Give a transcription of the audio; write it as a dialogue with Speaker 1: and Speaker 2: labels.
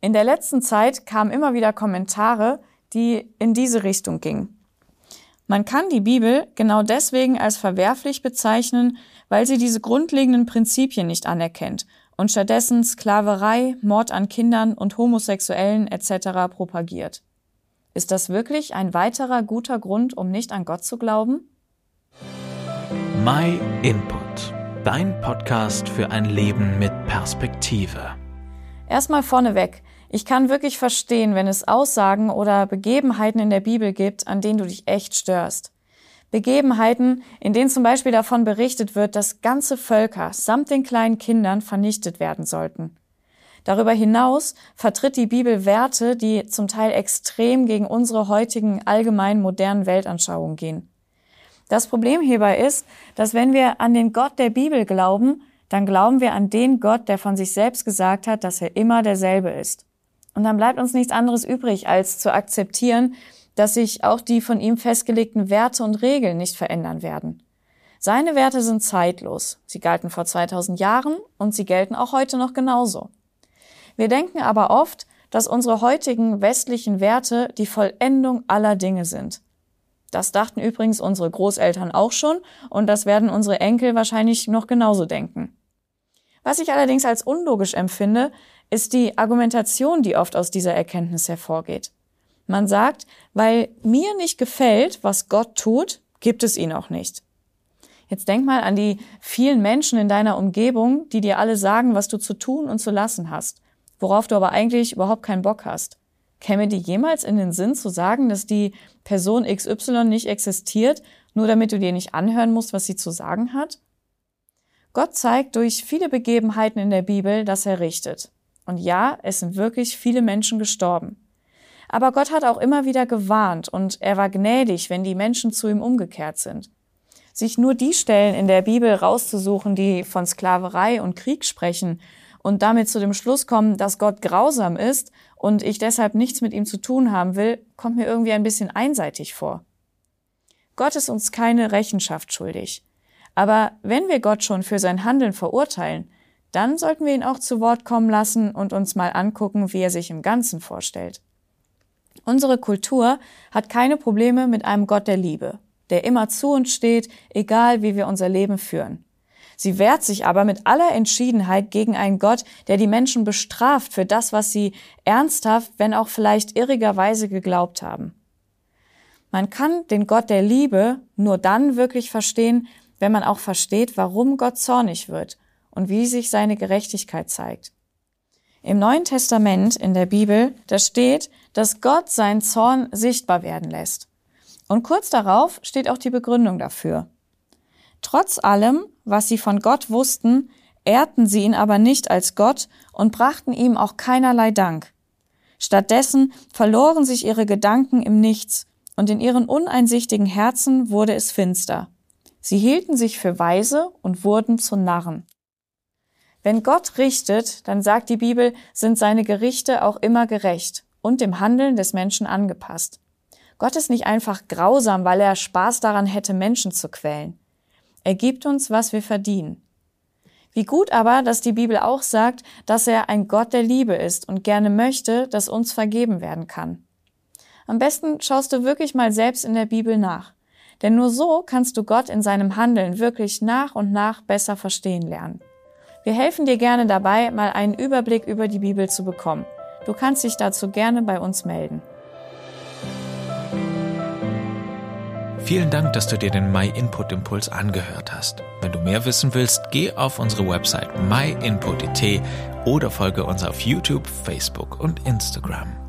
Speaker 1: In der letzten Zeit kamen immer wieder Kommentare, die in diese Richtung gingen. Man kann die Bibel genau deswegen als verwerflich bezeichnen, weil sie diese grundlegenden Prinzipien nicht anerkennt und stattdessen Sklaverei, Mord an Kindern und Homosexuellen etc. propagiert. Ist das wirklich ein weiterer guter Grund, um nicht an Gott zu glauben?
Speaker 2: My Input, dein Podcast für ein Leben mit Perspektive.
Speaker 1: Erstmal vorneweg, ich kann wirklich verstehen, wenn es Aussagen oder Begebenheiten in der Bibel gibt, an denen du dich echt störst. Begebenheiten, in denen zum Beispiel davon berichtet wird, dass ganze Völker samt den kleinen Kindern vernichtet werden sollten. Darüber hinaus vertritt die Bibel Werte, die zum Teil extrem gegen unsere heutigen allgemein modernen Weltanschauungen gehen. Das Problem hierbei ist, dass wenn wir an den Gott der Bibel glauben, dann glauben wir an den Gott, der von sich selbst gesagt hat, dass er immer derselbe ist. Und dann bleibt uns nichts anderes übrig, als zu akzeptieren, dass sich auch die von ihm festgelegten Werte und Regeln nicht verändern werden. Seine Werte sind zeitlos. Sie galten vor 2000 Jahren und sie gelten auch heute noch genauso. Wir denken aber oft, dass unsere heutigen westlichen Werte die Vollendung aller Dinge sind. Das dachten übrigens unsere Großeltern auch schon und das werden unsere Enkel wahrscheinlich noch genauso denken. Was ich allerdings als unlogisch empfinde, ist die Argumentation, die oft aus dieser Erkenntnis hervorgeht. Man sagt, weil mir nicht gefällt, was Gott tut, gibt es ihn auch nicht. Jetzt denk mal an die vielen Menschen in deiner Umgebung, die dir alle sagen, was du zu tun und zu lassen hast, worauf du aber eigentlich überhaupt keinen Bock hast. Käme dir jemals in den Sinn zu sagen, dass die Person XY nicht existiert, nur damit du dir nicht anhören musst, was sie zu sagen hat? Gott zeigt durch viele Begebenheiten in der Bibel, dass er richtet. Und ja, es sind wirklich viele Menschen gestorben. Aber Gott hat auch immer wieder gewarnt und er war gnädig, wenn die Menschen zu ihm umgekehrt sind. Sich nur die Stellen in der Bibel rauszusuchen, die von Sklaverei und Krieg sprechen und damit zu dem Schluss kommen, dass Gott grausam ist und ich deshalb nichts mit ihm zu tun haben will, kommt mir irgendwie ein bisschen einseitig vor. Gott ist uns keine Rechenschaft schuldig. Aber wenn wir Gott schon für sein Handeln verurteilen, dann sollten wir ihn auch zu Wort kommen lassen und uns mal angucken, wie er sich im Ganzen vorstellt. Unsere Kultur hat keine Probleme mit einem Gott der Liebe, der immer zu uns steht, egal wie wir unser Leben führen. Sie wehrt sich aber mit aller Entschiedenheit gegen einen Gott, der die Menschen bestraft für das, was sie ernsthaft, wenn auch vielleicht irrigerweise geglaubt haben. Man kann den Gott der Liebe nur dann wirklich verstehen, wenn man auch versteht, warum Gott zornig wird und wie sich seine Gerechtigkeit zeigt. Im Neuen Testament in der Bibel, da steht, dass Gott seinen Zorn sichtbar werden lässt. Und kurz darauf steht auch die Begründung dafür. Trotz allem, was sie von Gott wussten, ehrten sie ihn aber nicht als Gott und brachten ihm auch keinerlei Dank. Stattdessen verloren sich ihre Gedanken im Nichts, und in ihren uneinsichtigen Herzen wurde es finster. Sie hielten sich für weise und wurden zu Narren. Wenn Gott richtet, dann sagt die Bibel, sind seine Gerichte auch immer gerecht und dem Handeln des Menschen angepasst. Gott ist nicht einfach grausam, weil er Spaß daran hätte, Menschen zu quälen. Er gibt uns, was wir verdienen. Wie gut aber, dass die Bibel auch sagt, dass er ein Gott der Liebe ist und gerne möchte, dass uns vergeben werden kann. Am besten schaust du wirklich mal selbst in der Bibel nach. Denn nur so kannst du Gott in seinem Handeln wirklich nach und nach besser verstehen lernen. Wir helfen dir gerne dabei, mal einen Überblick über die Bibel zu bekommen. Du kannst dich dazu gerne bei uns melden.
Speaker 2: Vielen Dank, dass du dir den My Input Impuls angehört hast. Wenn du mehr wissen willst, geh auf unsere Website myinput.it oder folge uns auf YouTube, Facebook und Instagram.